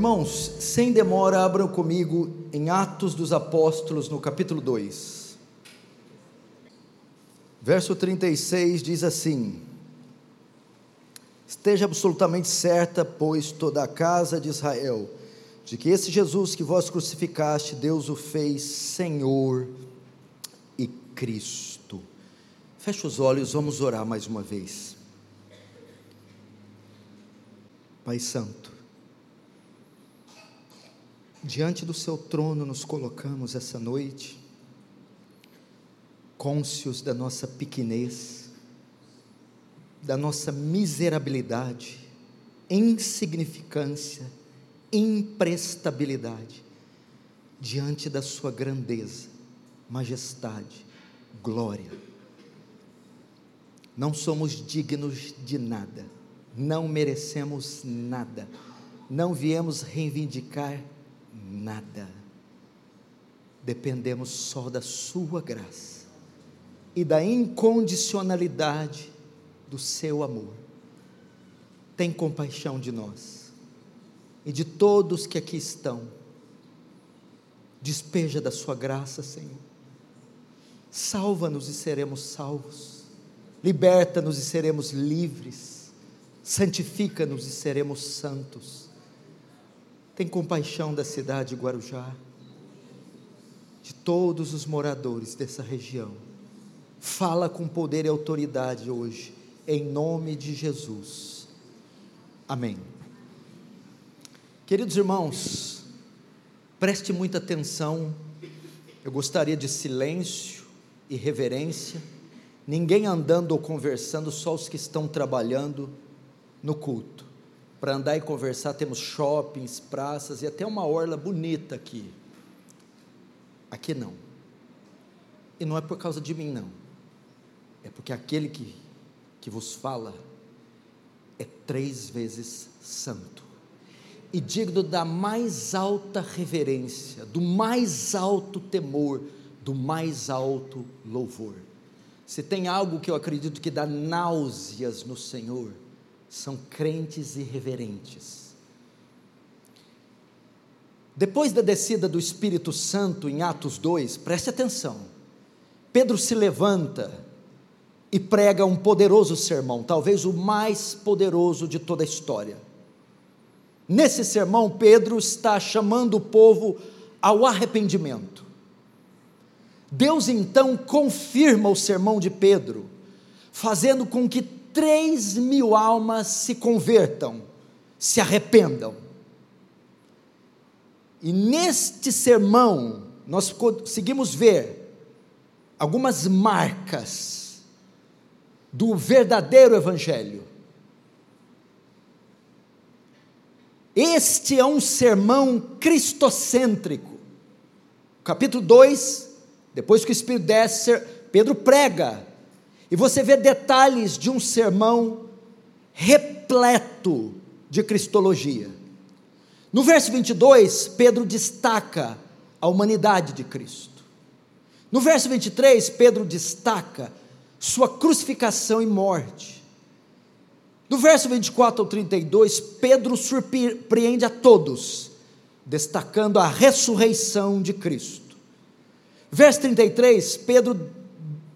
Irmãos, sem demora, abram comigo em Atos dos Apóstolos, no capítulo 2. Verso 36 diz assim: Esteja absolutamente certa, pois, toda a casa de Israel, de que esse Jesus que vós crucificaste, Deus o fez Senhor e Cristo. Feche os olhos, vamos orar mais uma vez. Pai Santo, diante do Seu trono nos colocamos essa noite, cônscios da nossa pequenez, da nossa miserabilidade, insignificância, imprestabilidade, diante da Sua grandeza, majestade, glória. Não somos dignos de nada, não merecemos nada, não viemos reivindicar dependemos só da Sua graça e da incondicionalidade do seu amor. Tem compaixão de nós e de todos que aqui estão. Despeja da sua graça, Senhor. Salva-nos e seremos salvos. Liberta-nos e seremos livres. Santifica-nos e seremos santos. Tem compaixão da cidade de Guarujá, de todos os moradores dessa região. Fala com poder e autoridade hoje em nome de Jesus. Amém. Queridos irmãos, preste muita atenção, eu gostaria de silêncio e reverência, ninguém andando ou conversando, só os que estão trabalhando no culto. Para andar e conversar, temos shoppings, praças e até uma orla bonita aqui. Aqui não. E não é por causa de mim, não. É porque aquele que que vos fala é três vezes santo e digno da mais alta reverência, do mais alto temor, do mais alto louvor. Se tem algo que eu acredito que dá náuseas no Senhor, são crentes irreverentes. Depois da descida do Espírito Santo em Atos 2, preste atenção. Pedro se levanta e prega um poderoso sermão, talvez o mais poderoso de toda a história. Nesse sermão, Pedro está chamando o povo ao arrependimento. Deus então confirma o sermão de Pedro, fazendo com que três mil almas se convertam, se arrependam. E neste sermão, nós conseguimos ver algumas marcas do verdadeiro Evangelho. Este é um sermão cristocêntrico. Capítulo 2, depois que o Espírito desce, Pedro prega, e você vê detalhes de um sermão repleto de cristologia. No verso 22, Pedro destaca a humanidade de Cristo. No verso 23, Pedro destaca sua crucificação e morte. Do verso 24 ao 32, Pedro surpreende a todos, destacando a ressurreição de Cristo. Verso 33, Pedro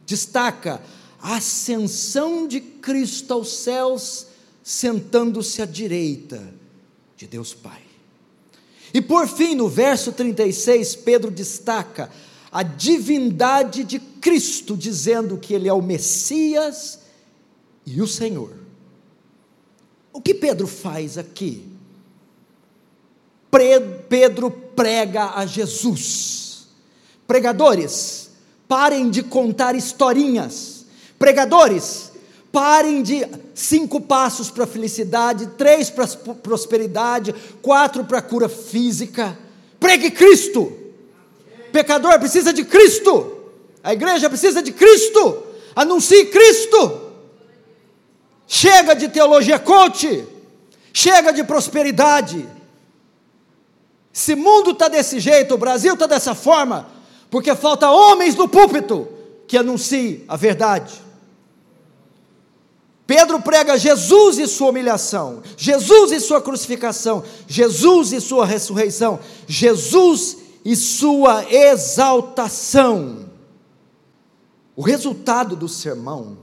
destaca a ascensão de Cristo aos céus, sentando-se à direita de Deus Pai. E por fim, no verso 36, Pedro destaca a divindade de Cristo, dizendo que Ele é o Messias e o Senhor. O que Pedro faz aqui? Pedro prega a Jesus. Pregadores, parem de contar historinhas. Pregadores, parem de cinco passos para a felicidade, três para a prosperidade, quatro para a cura física. Pregue Cristo pecador precisa de Cristo, a igreja precisa de Cristo, anuncie Cristo. Chega de teologia coach, chega de prosperidade. Esse mundo está desse jeito, o Brasil está dessa forma, porque falta homens no púlpito que anunciem a verdade. Pedro prega Jesus e sua humilhação, Jesus e sua crucificação, Jesus e sua ressurreição, Jesus e sua exaltação. O resultado do sermão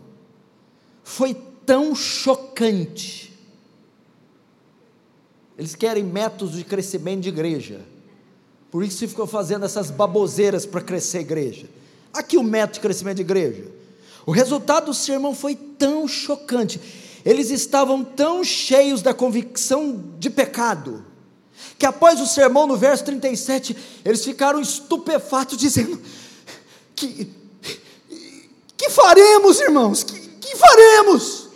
foi tão chocante. Eles querem métodos de crescimento de igreja. Por isso ficam fazendo essas baboseiras para crescer a igreja. Aqui o método de crescimento de igreja. O resultado do sermão foi tão chocante. Eles estavam tão cheios da convicção de pecado, que após o sermão, no verso 37, eles ficaram estupefatos, dizendo: Que, que faremos, irmãos? Que, que faremos?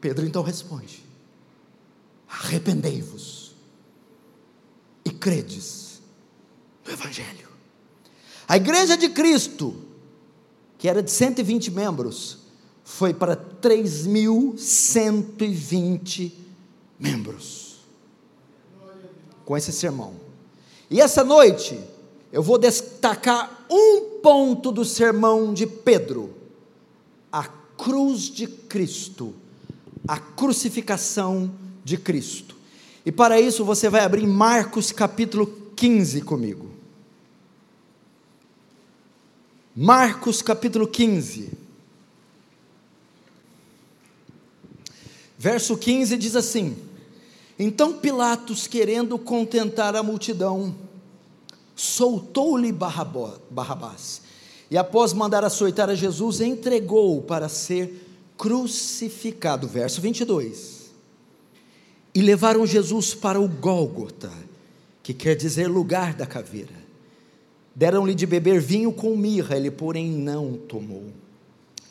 Pedro então responde: Arrependei-vos e credes no Evangelho. A igreja de Cristo, que era de 120 membros, foi para 3.120 membros. Com esse sermão. E essa noite, eu vou destacar um ponto do sermão de Pedro: a cruz de Cristo, a crucificação de Cristo. E para isso você vai abrir Marcos capítulo 15 comigo. Marcos capítulo 15. Verso 15 diz assim: Então Pilatos, querendo contentar a multidão, soltou-lhe Barrabás, e após mandar açoitar a Jesus, entregou-o para ser crucificado. Verso 22. E levaram Jesus para o Gólgota, que quer dizer lugar da caveira Deram-lhe de beber vinho com mirra, ele, porém, não tomou.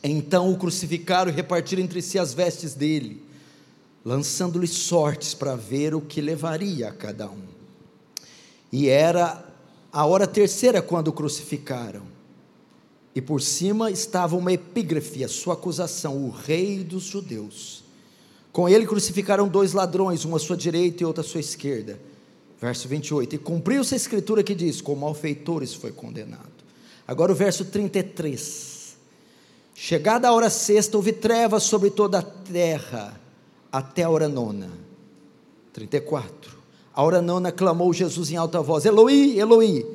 Então o crucificaram e repartiram entre si as vestes dele, lançando-lhe sortes para ver o que levaria a cada um. E era a hora terceira quando o crucificaram. E por cima estava uma epígrafe, a sua acusação, o rei dos judeus. Com ele crucificaram dois ladrões, um à sua direita e outro à sua esquerda. Verso 28. E cumpriu-se a escritura que diz: Com malfeitores foi condenado. Agora o verso 33. Chegada a hora sexta, houve trevas sobre toda a terra, até a hora nona. 34. A hora nona clamou Jesus em alta voz: Eloi, Eloi,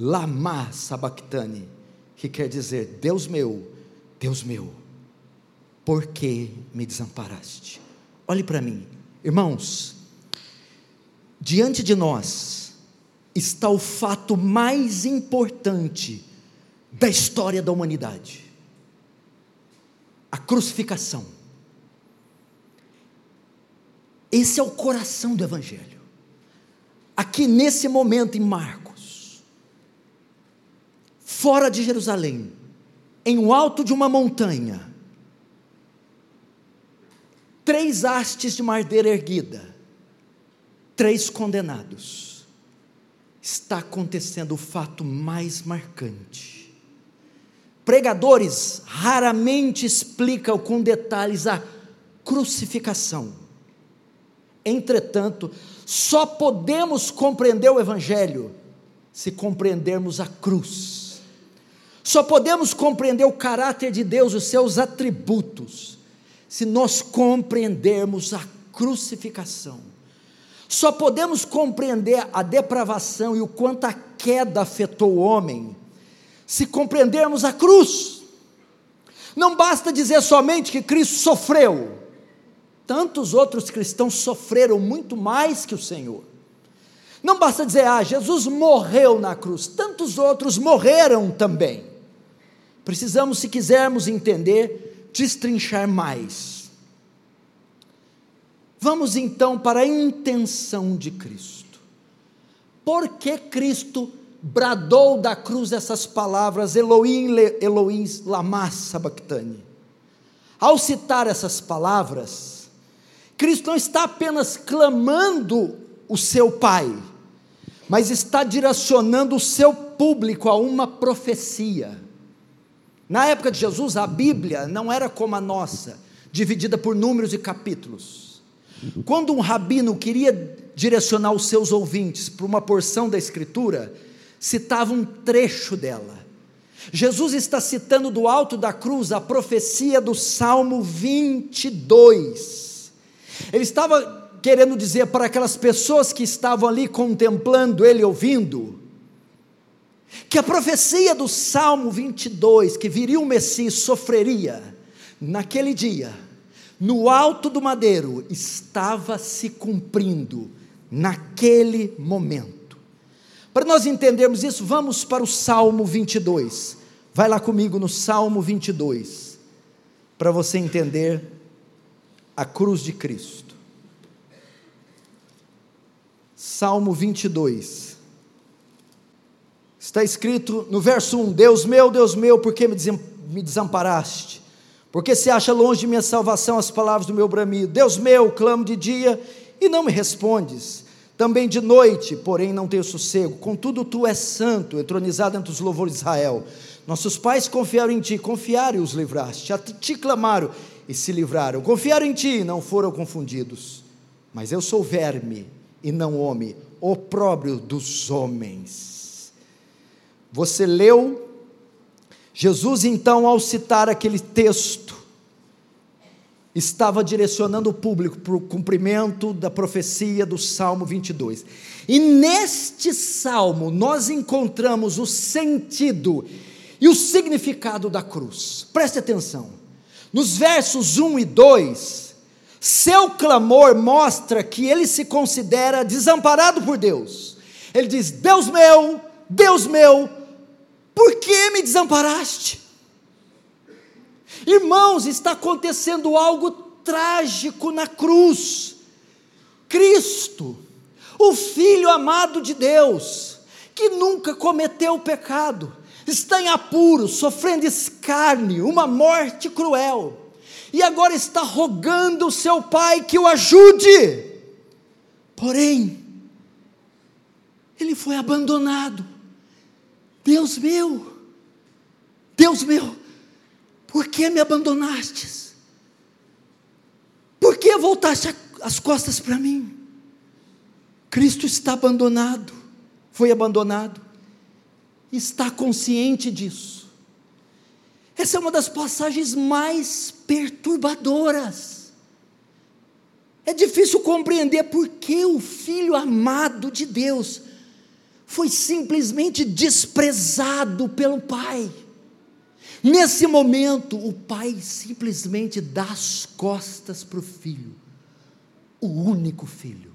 lama sabactane, que quer dizer: Deus meu, Deus meu, por que me desamparaste? Olhe para mim, irmãos, diante de nós está o fato mais importante da história da humanidade: a crucificação. Esse é o coração do Evangelho. Aqui nesse momento em Marcos, fora de Jerusalém, em um alto de uma montanha, três hastes de madeira erguida, três condenados, está acontecendo o fato mais marcante. Pregadores raramente explicam com detalhes a crucificação. Entretanto, só podemos compreender o Evangelho se compreendermos a cruz. Só podemos compreender o caráter de Deus, os seus atributos, se nós compreendermos a crucificação. Só podemos compreender a depravação e o quanto a queda afetou o homem se compreendermos a cruz. Não basta dizer somente que Cristo sofreu. Tantos outros cristãos sofreram muito mais que o Senhor. Não basta dizer, ah, Jesus morreu na cruz. Tantos outros morreram também. Precisamos, se quisermos entender, destrinchar mais Vamos então para a intenção de Cristo. Por que Cristo bradou da cruz essas palavras, Elohim, Elohim, lama sabachthani? Ao citar essas palavras, Cristo não está apenas clamando o seu Pai, mas está direcionando o seu público a uma profecia. Na época de Jesus, a Bíblia não era como a nossa, dividida por números e capítulos. Quando um rabino queria direcionar os seus ouvintes para uma porção da Escritura, citava um trecho dela. Jesus está citando do alto da cruz a profecia do Salmo 22. Ele estava querendo dizer para aquelas pessoas que estavam ali contemplando ele, ouvindo, que a profecia do Salmo 22, que viria o Messias, sofreria, naquele dia, no alto do madeiro, estava se cumprindo, naquele momento. Para nós entendermos isso, vamos para o Salmo 22. Vai lá comigo no Salmo 22, para você entender a cruz de Cristo. Salmo 22. Está escrito no verso 1: Deus meu, Deus meu, por que me desamparaste? Porque se acha longe de minha salvação as palavras do meu bramido. Deus meu, clamo de dia e não me respondes. Também de noite, porém não tenho sossego. Contudo, tu és santo, entronizado entre os louvores de Israel. Nossos pais confiaram em ti, confiaram e os livraste. A ti clamaram e se livraram. Confiaram em ti e não foram confundidos. Mas eu sou verme e não homem, opróbrio dos homens. Você leu? Jesus, então, ao citar aquele texto, estava direcionando o público para o cumprimento da profecia do Salmo 22. E neste salmo nós encontramos o sentido e o significado da cruz. Preste atenção. Nos versos 1 e 2, seu clamor mostra que ele se considera desamparado por Deus. Ele diz: Deus meu, Deus meu, por que me desamparaste? Irmãos, está acontecendo algo trágico na cruz. Cristo, o Filho amado de Deus, que nunca cometeu pecado, está em apuros, sofrendo escárnio, uma morte cruel, e agora está rogando o seu Pai que o ajude. Porém, ele foi abandonado. Deus meu, Deus meu, por que me abandonastes? Por que voltaste as costas para mim? Cristo está abandonado, foi abandonado, está consciente disso. Essa é uma das passagens mais perturbadoras. É difícil compreender por que o filho amado de Deus foi simplesmente desprezado pelo pai. Nesse momento, o pai simplesmente dá as costas para o filho, o único filho,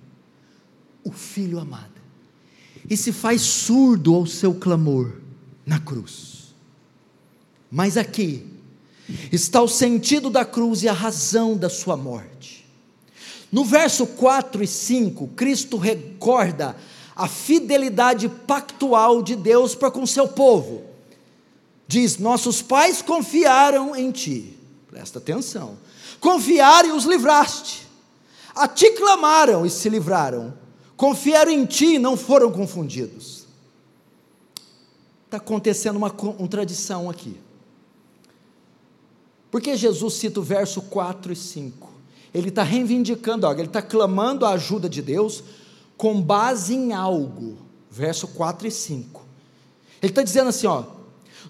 o filho amado, e se faz surdo ao seu clamor na cruz. Mas aqui está o sentido da cruz e a razão da sua morte. No verso 4 e 5, Cristo recorda a fidelidade pactual de Deus para com seu povo. Diz: Nossos pais confiaram em ti. Presta atenção. Confiaram e os livraste. A ti clamaram e se livraram. Confiaram em ti e não foram confundidos. Está acontecendo uma contradição aqui. Porque Jesus cita o verso 4 e 5. Ele está reivindicando algo, ele está clamando a ajuda de Deus, com base em algo. Verso 4 e 5. Ele está dizendo assim: ó,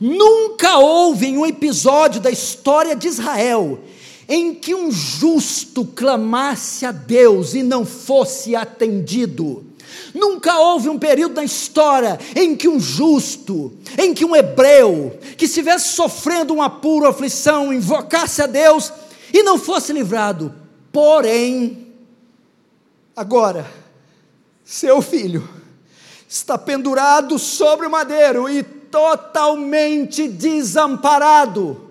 nunca houve um episódio da história de Israel em que um justo clamasse a Deus e não fosse atendido. Nunca houve um período na história em que um justo, em que um hebreu, que estivesse sofrendo uma pura aflição, invocasse a Deus e não fosse livrado. Porém, agora, seu filho está pendurado sobre o madeiro e totalmente desamparado.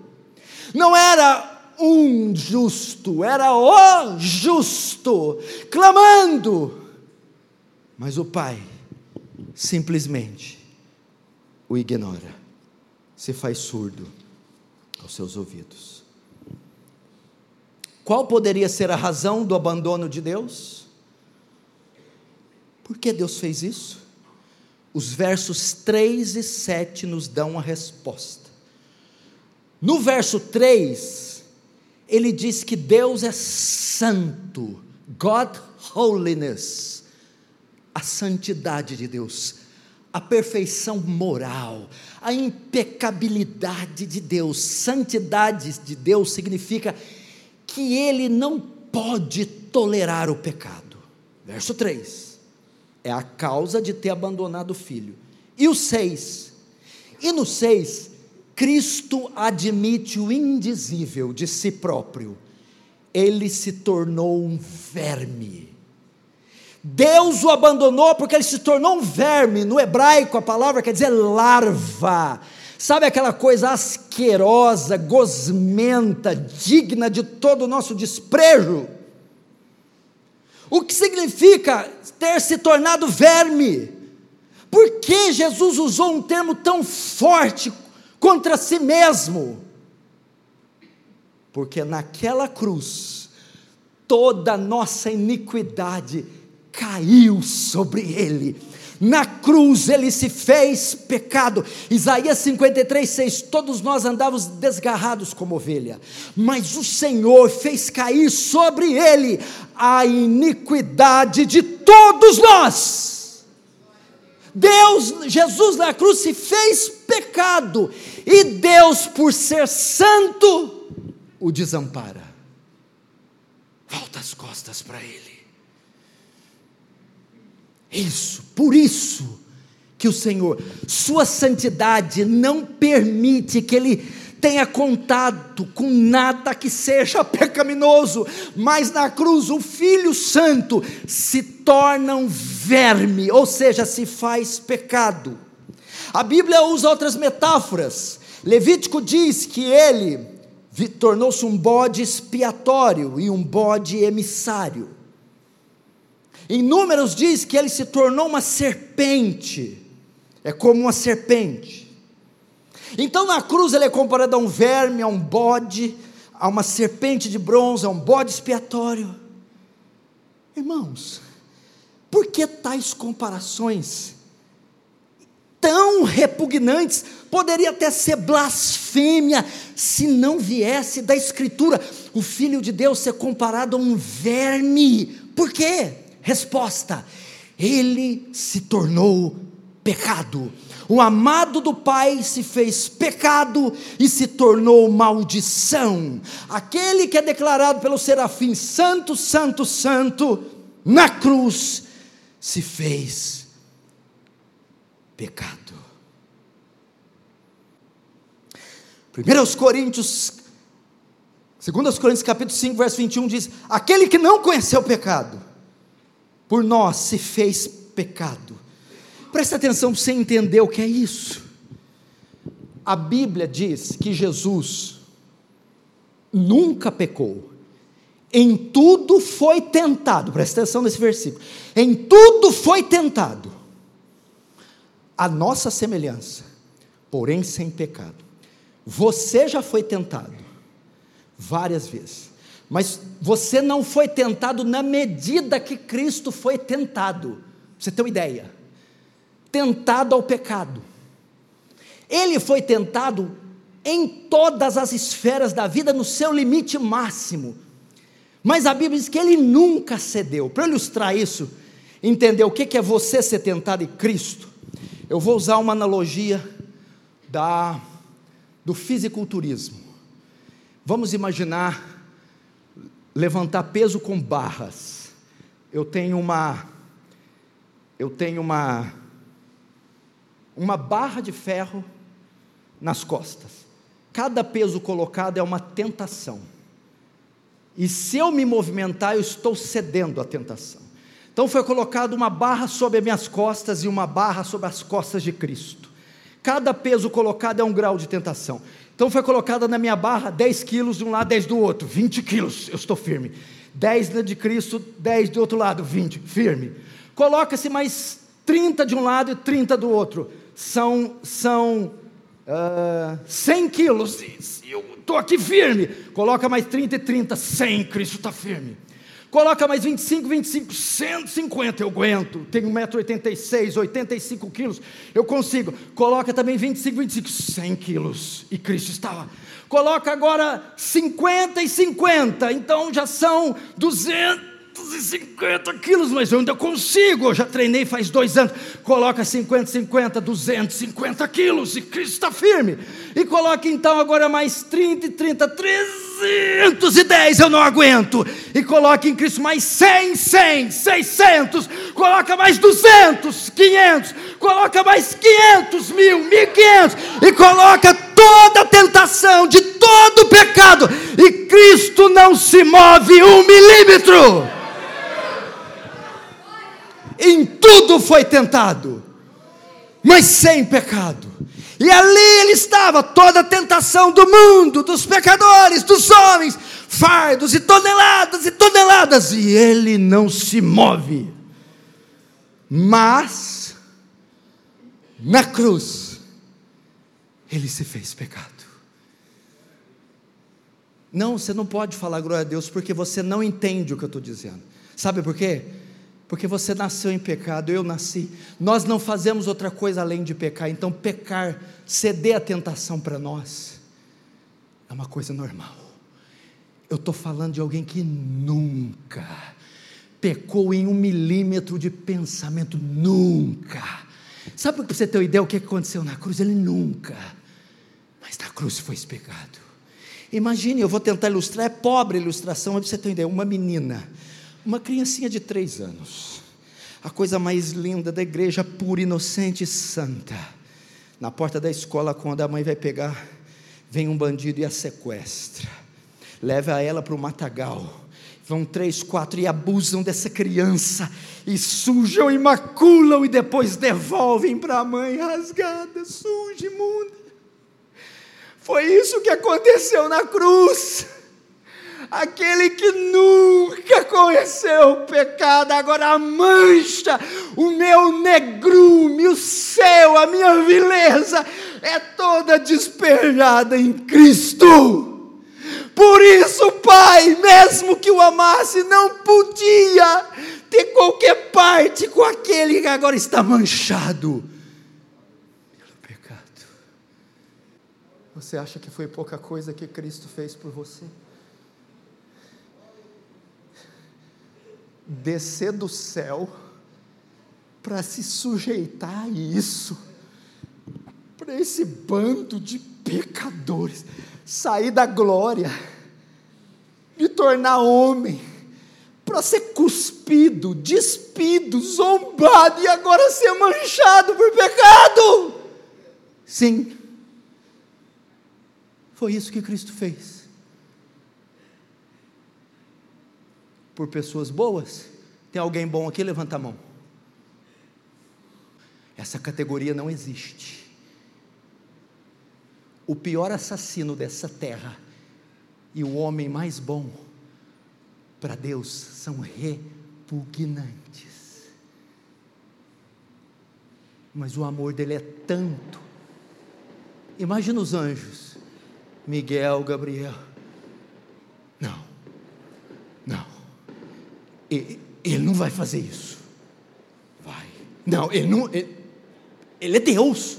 Não era um justo, era o justo, clamando. Mas o pai simplesmente o ignora, se faz surdo aos seus ouvidos. Qual poderia ser a razão do abandono de Deus? Por que Deus fez isso? Os versos 3 e 7 nos dão a resposta. No verso 3, ele diz que Deus é santo, God holiness, a santidade de Deus, a perfeição moral, a impecabilidade de Deus, santidade de Deus significa que Ele não pode tolerar o pecado. Verso 3: é a causa de ter abandonado o filho. E o 6: e no 6, Cristo admite o indizível de si próprio, ele se tornou um verme Deus o abandonou porque ele se tornou um verme. No hebraico, a palavra quer dizer larva. Sabe aquela coisa asquerosa, gosmenta, digna de todo o nosso desprezo? O que significa ter se tornado verme? Por que Jesus usou um termo tão forte contra si mesmo? Porque naquela cruz, toda nossa iniquidade caiu sobre ele. Na cruz ele se fez pecado. Isaías 53, 6. Todos nós andávamos desgarrados como ovelha, mas o Senhor fez cair sobre ele a iniquidade de todos nós. Deus, Jesus na cruz se fez pecado, e Deus, por ser santo, o desampara. Volta as costas para ele. Isso, por isso que o Senhor, Sua santidade não permite que Ele tenha contato com nada que seja pecaminoso, mas na cruz o Filho Santo se torna um verme, ou seja, se faz pecado. A Bíblia usa outras metáforas. Levítico diz que ele tornou-se um bode expiatório e um bode emissário. Em Números diz que ele se tornou uma serpente, é como uma serpente. Então na cruz ele é comparado a um verme, a um bode, a uma serpente de bronze, a um bode expiatório. Irmãos, por que tais comparações tão repugnantes? Poderia até ser blasfêmia se não viesse da Escritura o Filho de Deus ser comparado a um verme. Por quê? Resposta: Ele se tornou pecado. O amado do Pai se fez pecado e se tornou maldição. Aquele que é declarado pelo serafim santo, santo, santo, na cruz se fez pecado. 1 Coríntios, 2 Coríntios capítulo 5, verso 21 diz: Aquele que não conheceu o pecado, por nós se fez pecado. Presta atenção para você entender o que é isso. A Bíblia diz que Jesus nunca pecou, em tudo foi tentado, presta atenção nesse versículo, em tudo foi tentado, a nossa semelhança, porém sem pecado. Você já foi tentado várias vezes. Mas você não foi tentado na medida que Cristo foi tentado. Você ter uma ideia. Tentado ao pecado. Ele foi tentado em todas as esferas da vida, no seu limite máximo. Mas a Bíblia diz que ele nunca cedeu. Para ilustrar isso, entender o que é você ser tentado em Cristo, eu vou usar uma analogia da, do fisiculturismo. Vamos imaginar levantar peso com barras. Eu tenho uma eu tenho uma uma barra de ferro nas costas. Cada peso colocado é uma tentação. E se eu me movimentar, eu estou cedendo à tentação. Então foi colocado uma barra sobre as minhas costas e uma barra sobre as costas de Cristo. Cada peso colocado é um grau de tentação. Então foi colocada na minha barra 10 quilos de um lado, 10 do outro, 20 quilos, eu estou firme. 10 de Cristo, 10 do outro lado, 20, firme. Coloca-se mais 30 de um lado e 30 do outro. São, são uh, 100 quilos, eu estou aqui firme. Coloca mais 30 e 30, 100, Cristo está firme. Coloca mais 25, 25, 150, eu aguento. Tenho 1,86m, 85 quilos, eu consigo. Coloca também 25, 25, 100 quilos. E Cristo está lá. Coloca agora 50 e 50, então já são 200. 250 quilos, mas eu ainda consigo. Eu já treinei faz dois anos. Coloca 50, 50, 250 quilos e Cristo está firme. E coloca então agora mais 30, 30, 310. Eu não aguento. E coloca em Cristo mais 100, 100, 600. Coloca mais 200, 500. Coloca mais 500 mil, 1500. E coloca toda a tentação de todo o pecado. E Cristo não se move um milímetro em tudo foi tentado, mas sem pecado. E ali ele estava, toda a tentação do mundo, dos pecadores, dos homens, fardos e toneladas e toneladas, e ele não se move. Mas, na cruz, ele se fez pecado. Não, você não pode falar glória a Deus porque você não entende o que eu estou dizendo. Sabe por quê? Porque você nasceu em pecado, eu nasci. Nós não fazemos outra coisa além de pecar, então pecar, ceder a tentação para nós, é uma coisa normal. Eu estou falando de alguém que nunca pecou em um milímetro de pensamento, nunca. Sabe para você ter uma ideia o que aconteceu na cruz? Ele nunca, mas na cruz foi pecado. Imagine, eu vou tentar ilustrar, é pobre a ilustração, mas para você ter uma ideia, uma menina uma criancinha de três anos, a coisa mais linda da igreja, pura, inocente e santa. Na porta da escola, quando a mãe vai pegar, vem um bandido e a sequestra, leva ela para o matagal. Vão três, quatro e abusam dessa criança, e sujam e maculam, e depois devolvem para a mãe rasgada, suja, imunda. Foi isso que aconteceu na cruz aquele que nunca conheceu o pecado, agora mancha o meu negrume, o céu, a minha vileza, é toda despejada em Cristo. Por isso, Pai, mesmo que o amasse, não podia ter qualquer parte com aquele que agora está manchado pelo pecado. Você acha que foi pouca coisa que Cristo fez por você? Descer do céu para se sujeitar a isso, para esse bando de pecadores, sair da glória, me tornar homem, para ser cuspido, despido, zombado e agora ser manchado por pecado. Sim, foi isso que Cristo fez. Por pessoas boas? Tem alguém bom aqui? Levanta a mão. Essa categoria não existe. O pior assassino dessa terra e o homem mais bom para Deus são repugnantes. Mas o amor dele é tanto. Imagina os anjos, Miguel, Gabriel. Não, não ele não vai fazer isso. Vai. Não, ele não. Ele, ele é Deus.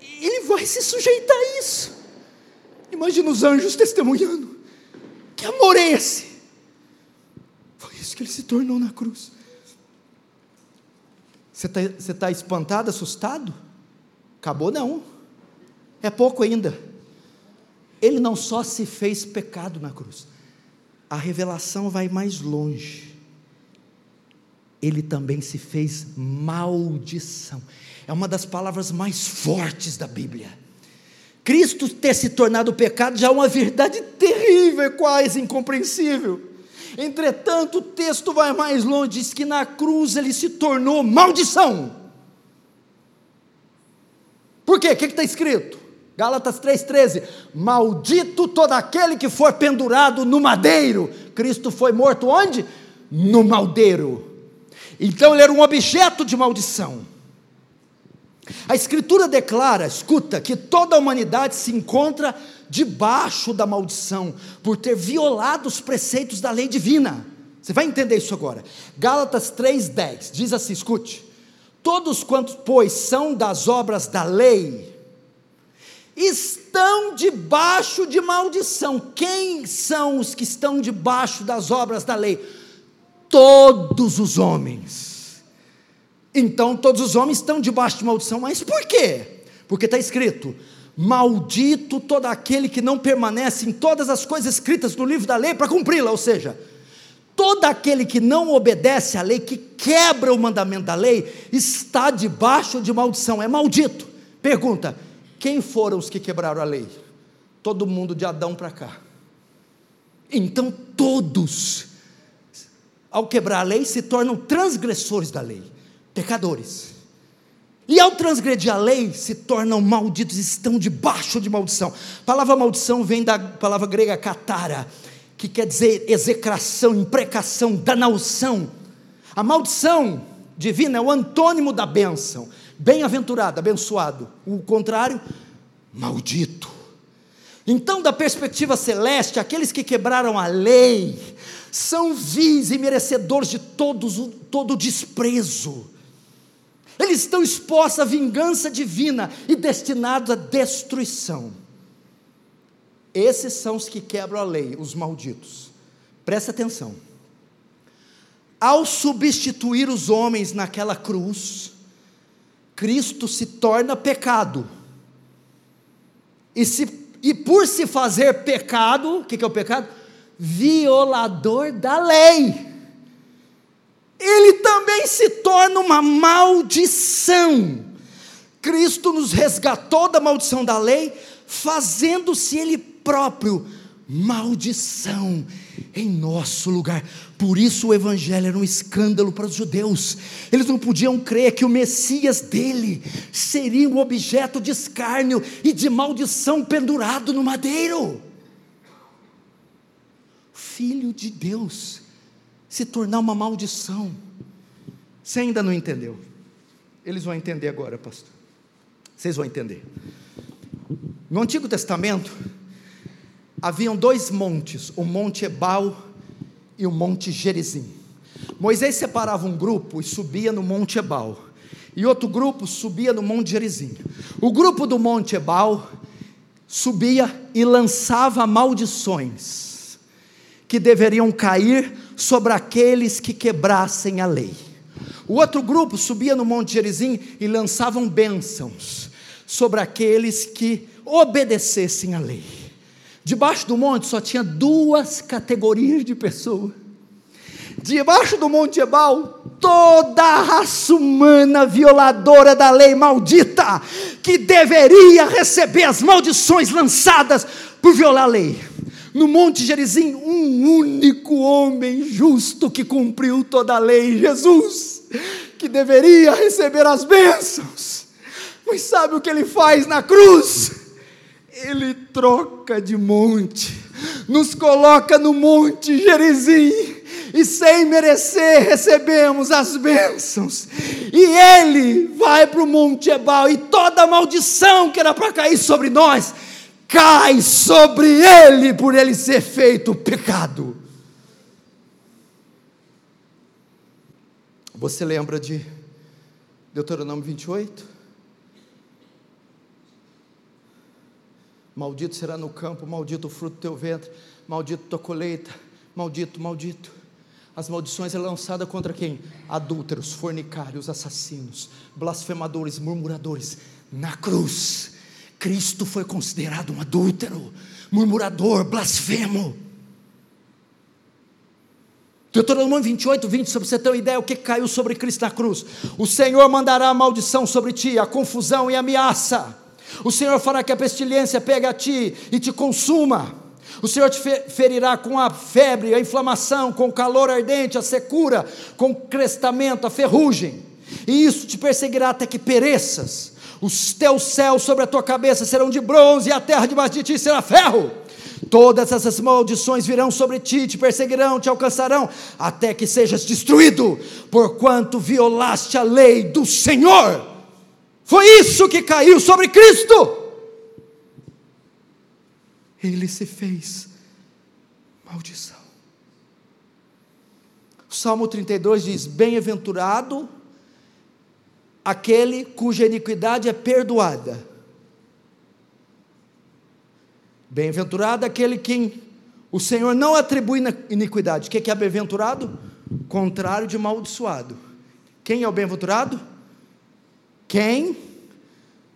Ele vai se sujeitar a isso. Imagina os anjos testemunhando. Que amor é esse? Foi isso que ele se tornou na cruz. Você está você tá espantado, assustado? Acabou não. É pouco ainda. Ele não só se fez pecado na cruz, a revelação vai mais longe. Ele também se fez maldição. É uma das palavras mais fortes da Bíblia. Cristo ter se tornado pecado já é uma verdade terrível, quase incompreensível. Entretanto, o texto vai mais longe, diz que na cruz ele se tornou maldição. Por quê? O que está escrito? Gálatas 3,13: Maldito todo aquele que for pendurado no madeiro. Cristo foi morto onde? No madeiro. Então ele era um objeto de maldição. A Escritura declara, escuta, que toda a humanidade se encontra debaixo da maldição, por ter violado os preceitos da lei divina. Você vai entender isso agora. Gálatas 3,10 diz assim: escute. Todos quantos, pois, são das obras da lei, estão debaixo de maldição. Quem são os que estão debaixo das obras da lei? todos os homens. Então todos os homens estão debaixo de maldição, mas por quê? Porque está escrito: Maldito todo aquele que não permanece em todas as coisas escritas no livro da lei para cumpri-la, ou seja, todo aquele que não obedece à lei, que quebra o mandamento da lei, está debaixo de maldição, é maldito. Pergunta: quem foram os que quebraram a lei? Todo mundo de Adão para cá. Então todos, ao quebrar a lei, se tornam transgressores da lei, pecadores. E ao transgredir a lei, se tornam malditos, estão debaixo de maldição. A palavra maldição vem da palavra grega katara, que quer dizer execração, imprecação, danação. A maldição divina é o antônimo da bênção. Bem-aventurado, abençoado. O contrário, maldito. Então, da perspectiva celeste, aqueles que quebraram a lei são vis e merecedores de todos, todo o desprezo. Eles estão expostos à vingança divina e destinados à destruição. Esses são os que quebram a lei, os malditos. Presta atenção. Ao substituir os homens naquela cruz, Cristo se torna pecado. E, se, e por se fazer pecado, o que, que é o pecado? Violador da lei ele também se torna uma maldição. Cristo nos resgatou da maldição da lei, fazendo-se Ele próprio maldição em nosso lugar. Por isso o Evangelho era um escândalo para os judeus. Eles não podiam crer que o Messias dele seria um objeto de escárnio e de maldição pendurado no madeiro. Filho de Deus se tornar uma maldição. Você ainda não entendeu? Eles vão entender agora, pastor. Vocês vão entender. No Antigo Testamento, haviam dois montes, o Monte Ebal e o Monte Gerizim. Moisés separava um grupo e subia no Monte Ebal, e outro grupo subia no Monte Gerizim. O grupo do Monte Ebal subia e lançava maldições que deveriam cair sobre aqueles que quebrassem a lei. O outro grupo subia no Monte Gerizim e lançavam bênçãos sobre aqueles que obedecessem à lei. Debaixo do monte só tinha duas categorias de pessoas. Debaixo do Monte Ebal, toda a raça humana violadora da lei maldita, que deveria receber as maldições lançadas por violar a lei no Monte Gerizim, um único homem justo que cumpriu toda a lei, Jesus, que deveria receber as bênçãos. Mas sabe o que ele faz na cruz? Ele troca de monte, nos coloca no Monte Gerizim, e sem merecer recebemos as bênçãos. E ele vai para o Monte Ebal, e toda a maldição que era para cair sobre nós, cai sobre ele por ele ser feito pecado. Você lembra de Deuteronômio 28? Maldito será no campo, maldito o fruto do teu ventre, maldito tua colheita, maldito, maldito. As maldições é lançada contra quem? Adúlteros, fornicários, assassinos, blasfemadores, murmuradores, na cruz Cristo foi considerado um adúltero, murmurador, blasfemo. Deuteronômio 28, 20, para você ter uma ideia, o que caiu sobre Cristo na cruz? O Senhor mandará a maldição sobre ti, a confusão e a ameaça. O Senhor fará que a pestilência pegue a ti e te consuma. O Senhor te ferirá com a febre, a inflamação, com o calor ardente, a secura, com o crestamento, a ferrugem. E isso te perseguirá até que pereças os teus céus sobre a tua cabeça serão de bronze, e a terra debaixo de ti será ferro. Todas essas maldições virão sobre ti, te perseguirão, te alcançarão, até que sejas destruído, porquanto violaste a lei do Senhor. Foi isso que caiu sobre Cristo. Ele se fez maldição. O Salmo 32 diz: Bem-aventurado aquele cuja iniquidade é perdoada. Bem-aventurado aquele quem o Senhor não atribui iniquidade. O que é bem-aventurado? contrário de amaldiçoado. Quem é o bem-aventurado? Quem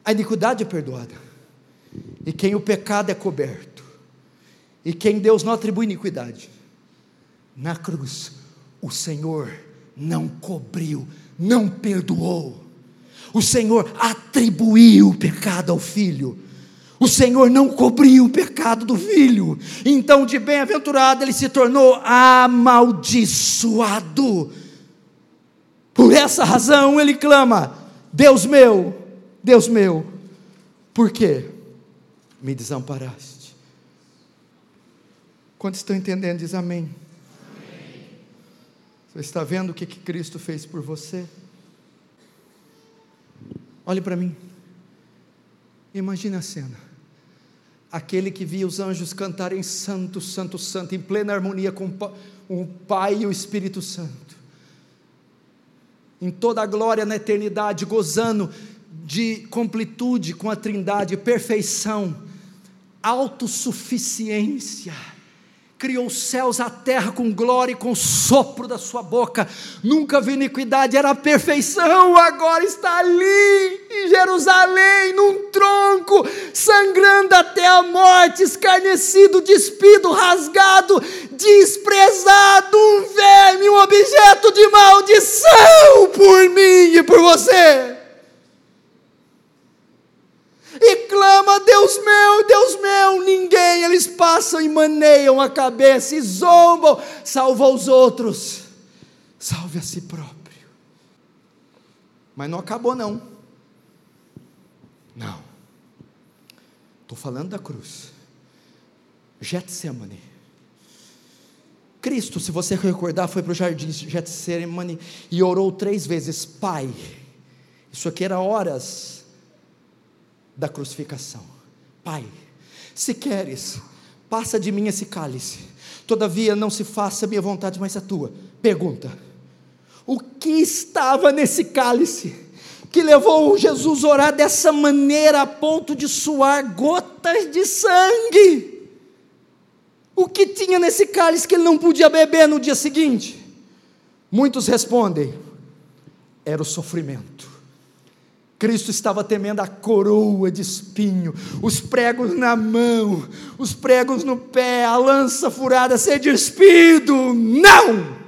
a iniquidade é perdoada, e quem o pecado é coberto, e quem Deus não atribui iniquidade. Na cruz, o Senhor não cobriu, não perdoou. O Senhor atribuiu o pecado ao filho. O Senhor não cobriu o pecado do filho. Então, de bem-aventurado, ele se tornou amaldiçoado. Por essa razão, ele clama: Deus meu, Deus meu, por que me desamparaste? Quantos estão entendendo? Diz amém. Você está vendo o que, que Cristo fez por você? Olhe para mim. Imagine a cena. Aquele que via os anjos cantarem Santo, Santo, Santo, em plena harmonia com o Pai e o Espírito Santo. Em toda a glória na eternidade, gozando de completude com a Trindade, perfeição, autossuficiência criou os céus, a terra com glória e com sopro da sua boca. Nunca vi iniquidade, era a perfeição, agora está ali em Jerusalém, num tronco, sangrando até a morte, escarnecido, despido, rasgado, desprezado, um verme, um objeto de maldição por mim e por você e clama: Deus meu, Deus meu, ninguém, eles passam e maneiam a cabeça e zombam, salva os outros, salve a si próprio. Mas não acabou, não. Não. Estou falando da cruz. Getsemane. Cristo, se você recordar, foi para o jardim de Getsemane e orou três vezes: Pai. Isso aqui era horas da crucificação. Pai, se queres, passa de mim esse cálice, todavia não se faça minha vontade, mas a tua. Pergunta: o que estava nesse cálice? Que levou Jesus a orar dessa maneira a ponto de suar gotas de sangue. O que tinha nesse cálice que ele não podia beber no dia seguinte? Muitos respondem: era o sofrimento. Cristo estava temendo a coroa de espinho, os pregos na mão, os pregos no pé, a lança furada, ser despido. Não!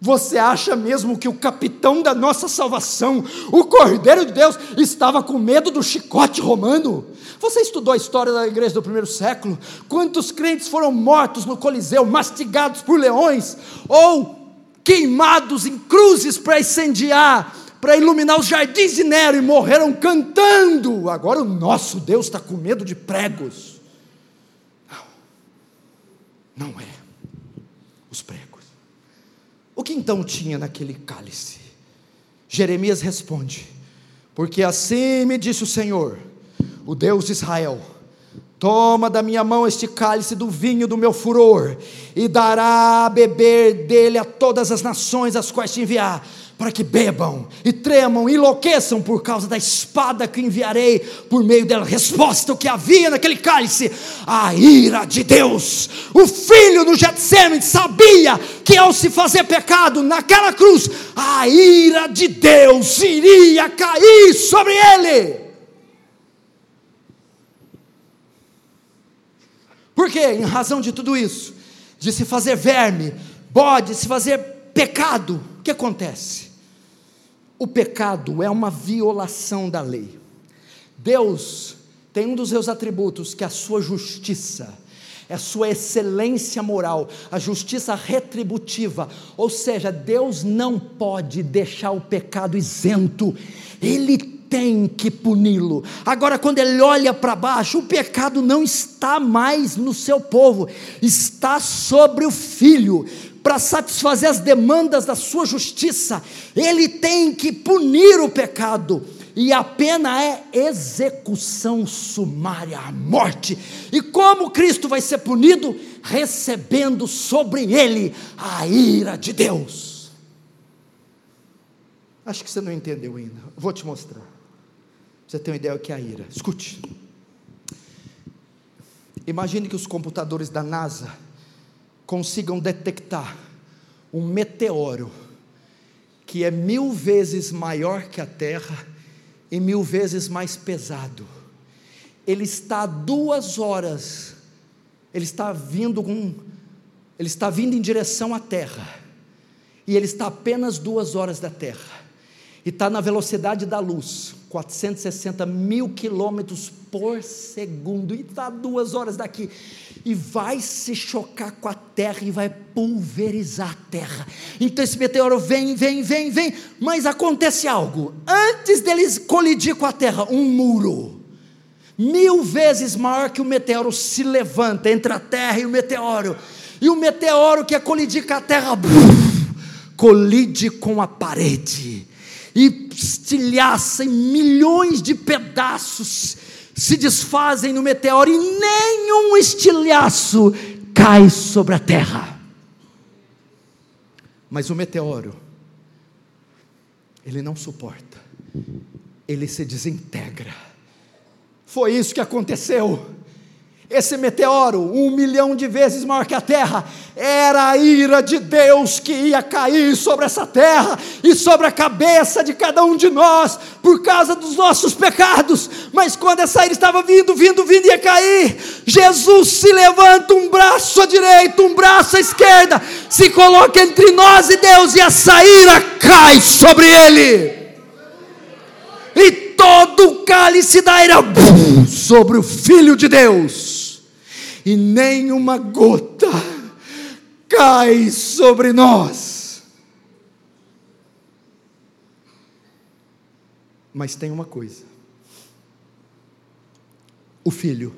Você acha mesmo que o capitão da nossa salvação, o Cordeiro de Deus, estava com medo do chicote romano? Você estudou a história da igreja do primeiro século? Quantos crentes foram mortos no Coliseu, mastigados por leões, ou queimados em cruzes para incendiar para iluminar os jardins de Nero e morreram cantando. Agora o nosso Deus está com medo de pregos. Não, não é os pregos. O que então tinha naquele cálice? Jeremias responde: Porque assim me disse o Senhor, o Deus de Israel: Toma da minha mão este cálice do vinho do meu furor, e dará a beber dele a todas as nações as quais te enviar para que bebam e tremam e enlouqueçam por causa da espada que enviarei por meio dela. Resposta: o que havia naquele cálice? A ira de Deus. O filho no Getsemane sabia que ao se fazer pecado naquela cruz, a ira de Deus iria cair sobre ele. Por quê? Em razão de tudo isso, de se fazer verme, bode, se fazer pecado, o que acontece? O pecado é uma violação da lei. Deus tem um dos seus atributos que é a sua justiça, é a sua excelência moral, a justiça retributiva. Ou seja, Deus não pode deixar o pecado isento, ele tem que puni-lo. Agora, quando ele olha para baixo, o pecado não está mais no seu povo, está sobre o filho para satisfazer as demandas da sua justiça, ele tem que punir o pecado, e a pena é execução sumária, a morte. E como Cristo vai ser punido? Recebendo sobre ele a ira de Deus. Acho que você não entendeu ainda. Vou te mostrar. Você tem uma ideia do que é a ira. Escute. Imagine que os computadores da NASA consigam detectar um meteoro que é mil vezes maior que a Terra e mil vezes mais pesado. Ele está a duas horas, ele está vindo com, ele está vindo em direção à Terra, e ele está apenas duas horas da Terra, e está na velocidade da luz, 460 mil quilômetros por segundo, e está duas horas daqui, e vai se chocar com a terra e vai pulverizar a terra. Então esse meteoro vem, vem, vem, vem, mas acontece algo. Antes dele colidir com a terra, um muro, mil vezes maior que o meteoro, se levanta entre a terra e o meteoro, e o meteoro que é colidir com a terra, colide com a parede e estilhaça em milhões de pedaços, se desfazem no meteoro e nenhum estilhaço cai sobre a terra. Mas o meteoro, ele não suporta, ele se desintegra. Foi isso que aconteceu esse meteoro, um milhão de vezes maior que a terra, era a ira de Deus que ia cair sobre essa terra e sobre a cabeça de cada um de nós, por causa dos nossos pecados. Mas quando essa ira estava vindo, vindo, vindo, ia cair, Jesus se levanta um braço à direita, um braço à esquerda, se coloca entre nós e Deus, e essa ira cai sobre ele. E todo o cálice da ira sobre o Filho de Deus e nem uma gota cai sobre nós. Mas tem uma coisa: o filho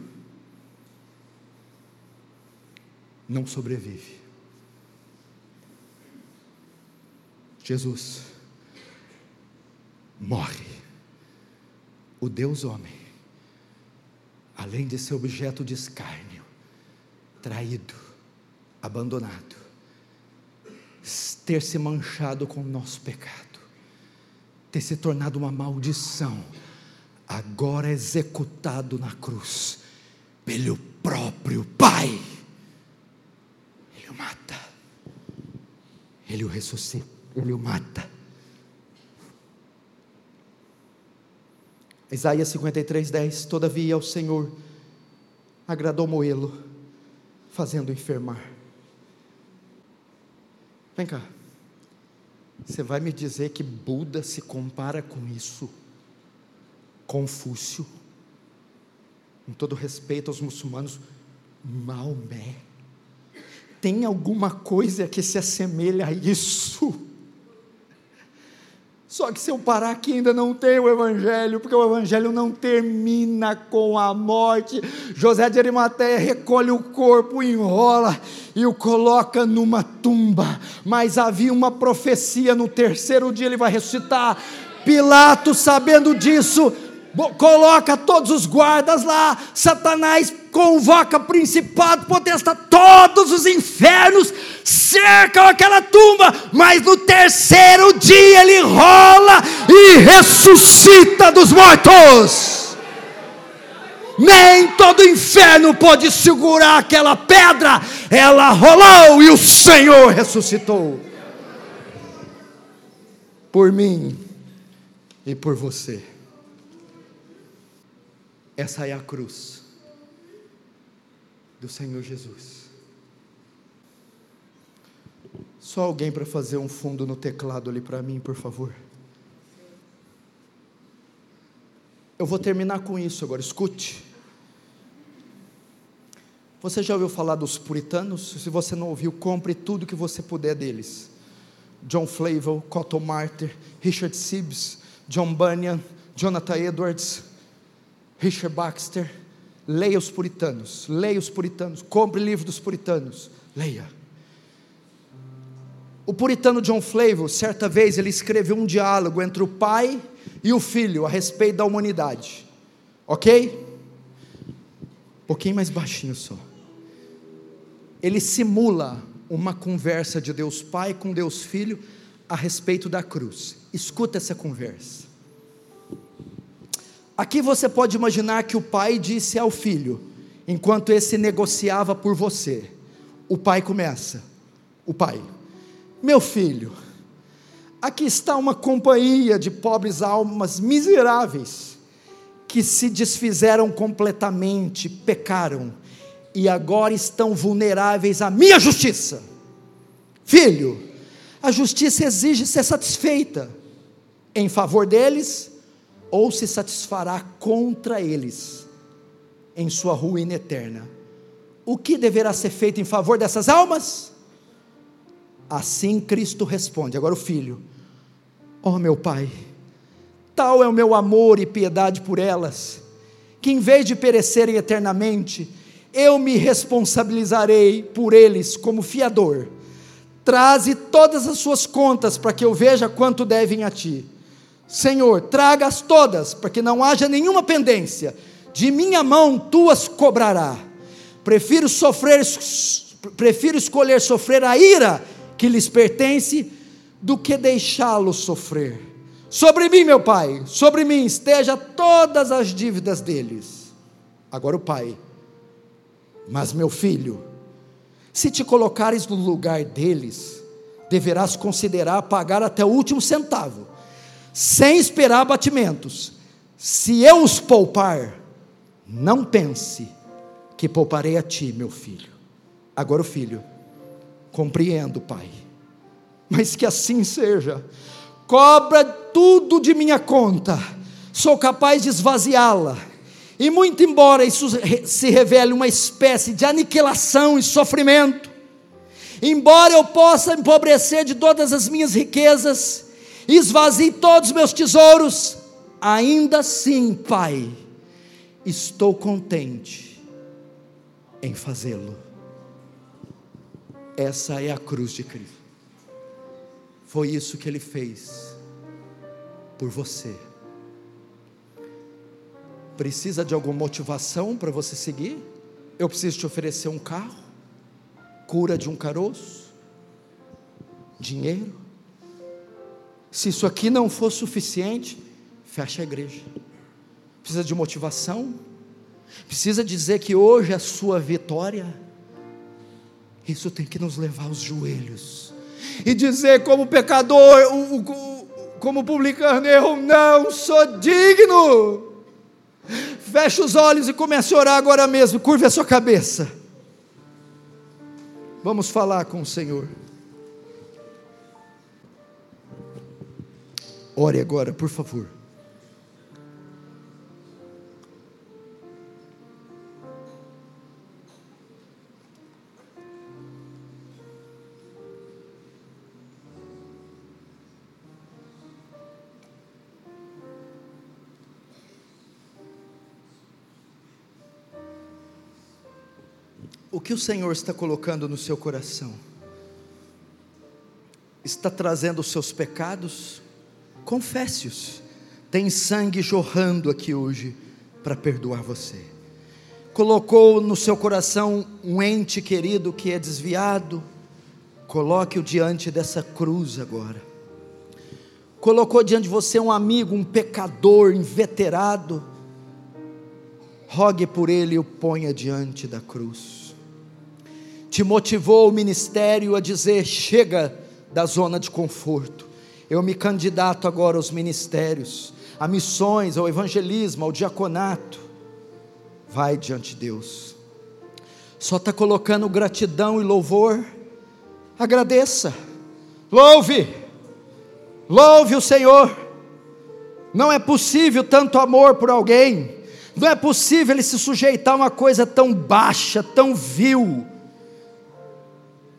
não sobrevive. Jesus morre, o Deus homem, além de ser objeto de escárnio, traído, abandonado, ter se manchado com o nosso pecado, ter se tornado uma maldição, agora executado na cruz pelo próprio Pai. Ele o mata, ele o ressuscita, ele o mata. Isaías 53, 10: Todavia o Senhor agradou moê-lo fazendo enfermar. Vem cá. Você vai me dizer que Buda se compara com isso? Confúcio? Com todo respeito aos muçulmanos, Maomé. Tem alguma coisa que se assemelha a isso? Só que se eu parar aqui ainda não tem o Evangelho, porque o Evangelho não termina com a morte. José de Arimateia recolhe o corpo, enrola e o coloca numa tumba. Mas havia uma profecia: no terceiro dia ele vai ressuscitar. Pilatos, sabendo disso, coloca todos os guardas lá, Satanás convoca principado, potestade, todos os infernos cercam aquela tumba, mas no terceiro dia ele rola e ressuscita dos mortos. Nem todo inferno pode segurar aquela pedra, ela rolou e o Senhor ressuscitou. Por mim e por você. Essa é a cruz do Senhor Jesus. Só alguém para fazer um fundo no teclado ali para mim, por favor. Eu vou terminar com isso agora, escute. Você já ouviu falar dos puritanos? Se você não ouviu, compre tudo que você puder deles. John Flavel, Cotton Martyr, Richard Sibbs, John Bunyan, Jonathan Edwards, Richard Baxter, leia os puritanos, leia os puritanos, compre livro dos puritanos, leia. O puritano John Flavel, certa vez, ele escreveu um diálogo entre o pai e o filho a respeito da humanidade. Ok? Um pouquinho mais baixinho só. Ele simula uma conversa de Deus Pai com Deus Filho a respeito da cruz. Escuta essa conversa. Aqui você pode imaginar que o pai disse ao filho, enquanto esse negociava por você. O pai começa, o pai, Meu filho, aqui está uma companhia de pobres almas miseráveis que se desfizeram completamente, pecaram e agora estão vulneráveis à minha justiça. Filho, a justiça exige ser satisfeita em favor deles ou se satisfará contra eles em sua ruína eterna. O que deverá ser feito em favor dessas almas? Assim Cristo responde. Agora o filho, ó oh, meu Pai, tal é o meu amor e piedade por elas, que em vez de perecerem eternamente, eu me responsabilizarei por eles como fiador. Traze todas as suas contas para que eu veja quanto devem a ti. Senhor, traga-as todas, para que não haja nenhuma pendência. De minha mão tu as cobrará. Prefiro sofrer, prefiro escolher sofrer a ira que lhes pertence do que deixá-los sofrer. Sobre mim, meu pai, sobre mim esteja todas as dívidas deles. Agora o pai mas, meu filho, se te colocares no lugar deles, deverás considerar pagar até o último centavo, sem esperar batimentos. Se eu os poupar, não pense que pouparei a ti, meu filho. Agora o filho, compreendo, pai, mas que assim seja. Cobra tudo de minha conta, sou capaz de esvaziá-la e muito embora isso se revele uma espécie de aniquilação e sofrimento, embora eu possa empobrecer de todas as minhas riquezas, esvazie todos os meus tesouros, ainda assim, Pai, estou contente em fazê-lo. Essa é a cruz de Cristo. Foi isso que ele fez por você. Precisa de alguma motivação para você seguir? Eu preciso te oferecer um carro, cura de um caroço, dinheiro. Se isso aqui não for suficiente, fecha a igreja. Precisa de motivação? Precisa dizer que hoje é a sua vitória? Isso tem que nos levar aos joelhos e dizer, como pecador, como publicano, eu não sou digno Feche os olhos e comece a orar agora mesmo. Curve a sua cabeça. Vamos falar com o Senhor. Ore agora, por favor. o que o Senhor está colocando no seu coração? Está trazendo os seus pecados? Confesse-os. Tem sangue jorrando aqui hoje para perdoar você. Colocou no seu coração um ente querido que é desviado? Coloque-o diante dessa cruz agora. Colocou diante de você um amigo, um pecador inveterado? Rogue por ele e o ponha diante da cruz te motivou o ministério a dizer: chega da zona de conforto. Eu me candidato agora aos ministérios, a missões, ao evangelismo, ao diaconato. Vai diante de Deus. Só está colocando gratidão e louvor. Agradeça. Louve. Louve o Senhor. Não é possível tanto amor por alguém. Não é possível ele se sujeitar a uma coisa tão baixa, tão vil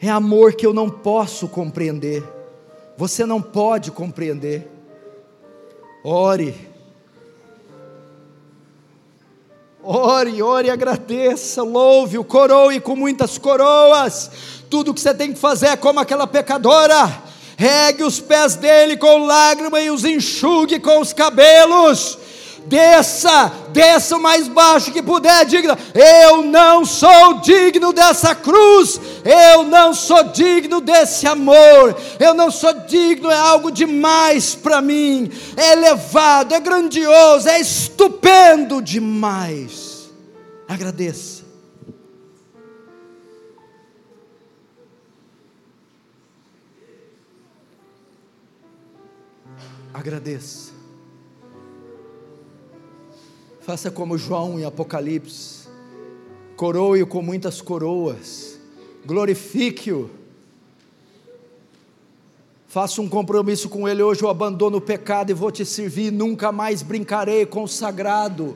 é amor que eu não posso compreender. Você não pode compreender. Ore. Ore, ore, agradeça, louve-o, coroe com muitas coroas. Tudo que você tem que fazer é como aquela pecadora. Regue os pés dele com lágrimas e os enxugue com os cabelos desça, desça o mais baixo que puder, digna. Eu não sou digno dessa cruz, eu não sou digno desse amor, eu não sou digno, é algo demais para mim, é elevado, é grandioso, é estupendo demais. Agradeça. Agradeça. Faça como João em Apocalipse. Coroe-o com muitas coroas. Glorifique-o. Faça um compromisso com Ele. Hoje eu abandono o pecado e vou te servir. Nunca mais brincarei com o sagrado.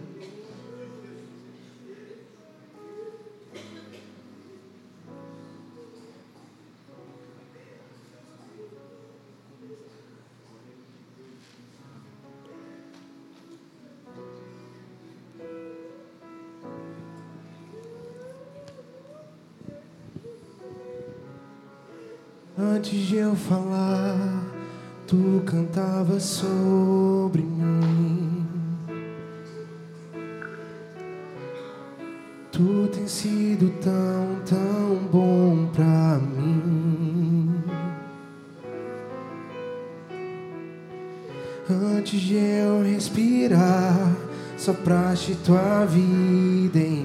Antes de eu falar, tu cantavas sobre mim. Tu tens sido tão, tão bom pra mim. Antes de eu respirar, sopraste tua vida em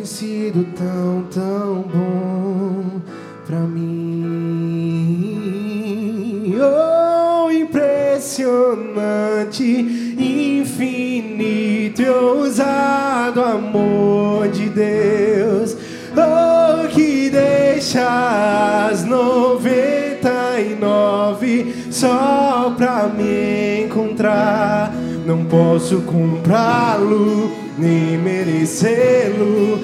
Tens sido tão, tão bom pra mim. Oh, impressionante, infinito e ousado amor de Deus. Oh, que deixa as noventa e nove só pra me encontrar. Não posso comprá-lo nem merecê-lo,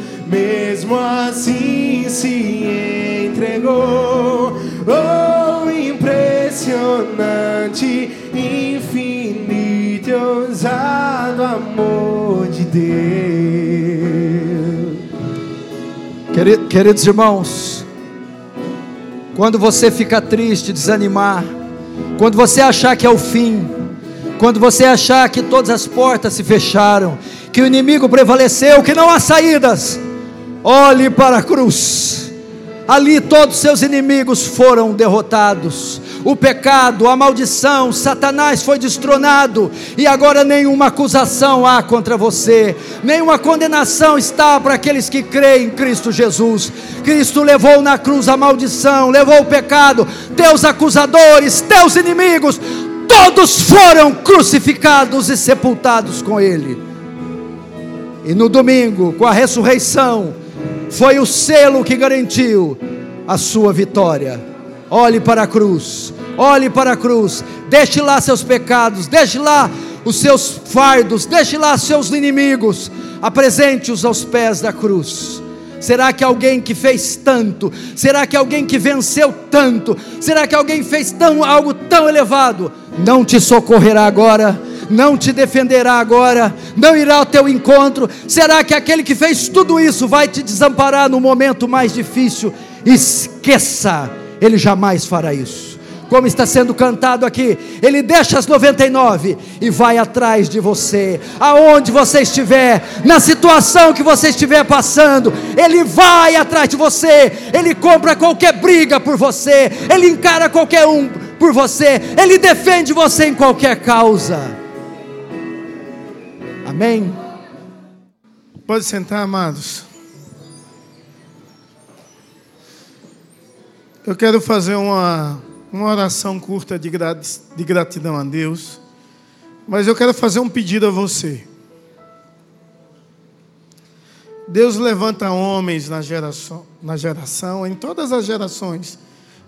mesmo assim se entregou. Oh, impressionante, infinito e ousado amor de Deus. Queridos irmãos, quando você fica triste, desanimar, quando você achar que é o fim, quando você achar que todas as portas se fecharam, que o inimigo prevaleceu, que não há saídas, olhe para a cruz. Ali todos seus inimigos foram derrotados. O pecado, a maldição, Satanás foi destronado e agora nenhuma acusação há contra você, nenhuma condenação está para aqueles que creem em Cristo Jesus. Cristo levou na cruz a maldição, levou o pecado, teus acusadores, teus inimigos, todos foram crucificados e sepultados com Ele. E no domingo, com a ressurreição, foi o selo que garantiu a sua vitória. Olhe para a cruz, olhe para a cruz, deixe lá seus pecados, deixe lá os seus fardos, deixe lá seus inimigos, apresente-os aos pés da cruz. Será que alguém que fez tanto? Será que alguém que venceu tanto? Será que alguém fez tão, algo tão elevado? Não te socorrerá agora? Não te defenderá agora? Não irá ao teu encontro? Será que aquele que fez tudo isso vai te desamparar no momento mais difícil? Esqueça, ele jamais fará isso como está sendo cantado aqui, Ele deixa as 99 e vai atrás de você, aonde você estiver, na situação que você estiver passando, Ele vai atrás de você, Ele compra qualquer briga por você, Ele encara qualquer um por você, Ele defende você em qualquer causa. Amém? Pode sentar, amados. Eu quero fazer uma uma oração curta de, gratidão a Deus, mas eu quero fazer um pedido a você. Deus levanta homens na geração, na geração, em todas as gerações.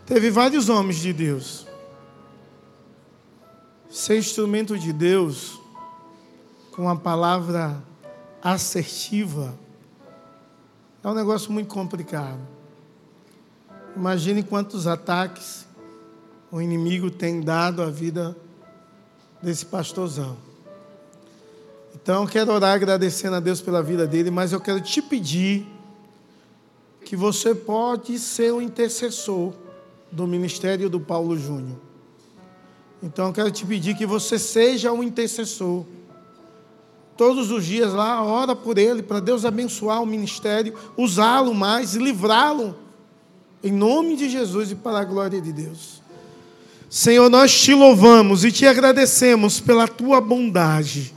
Teve vários homens de Deus. Ser instrumento de Deus com uma palavra assertiva é um negócio muito complicado. Imagine quantos ataques o inimigo tem dado a vida desse pastorzão. Então, quero orar agradecendo a Deus pela vida dele, mas eu quero te pedir que você pode ser o intercessor do ministério do Paulo Júnior. Então, eu quero te pedir que você seja o intercessor. Todos os dias lá, ora por ele, para Deus abençoar o ministério, usá-lo mais livrá-lo. Em nome de Jesus e para a glória de Deus. Senhor, nós te louvamos e te agradecemos pela tua bondade,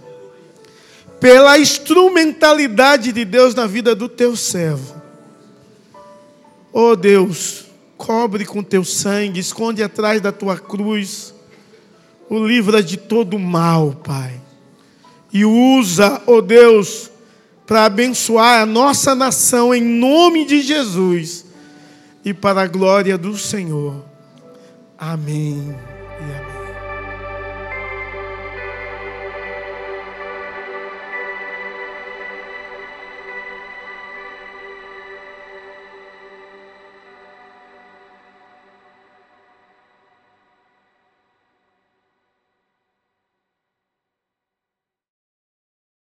pela instrumentalidade de Deus na vida do teu servo. Oh Deus, cobre com teu sangue, esconde atrás da tua cruz, o livra de todo mal, Pai. E usa, ó oh Deus, para abençoar a nossa nação em nome de Jesus e para a glória do Senhor. Amém amém.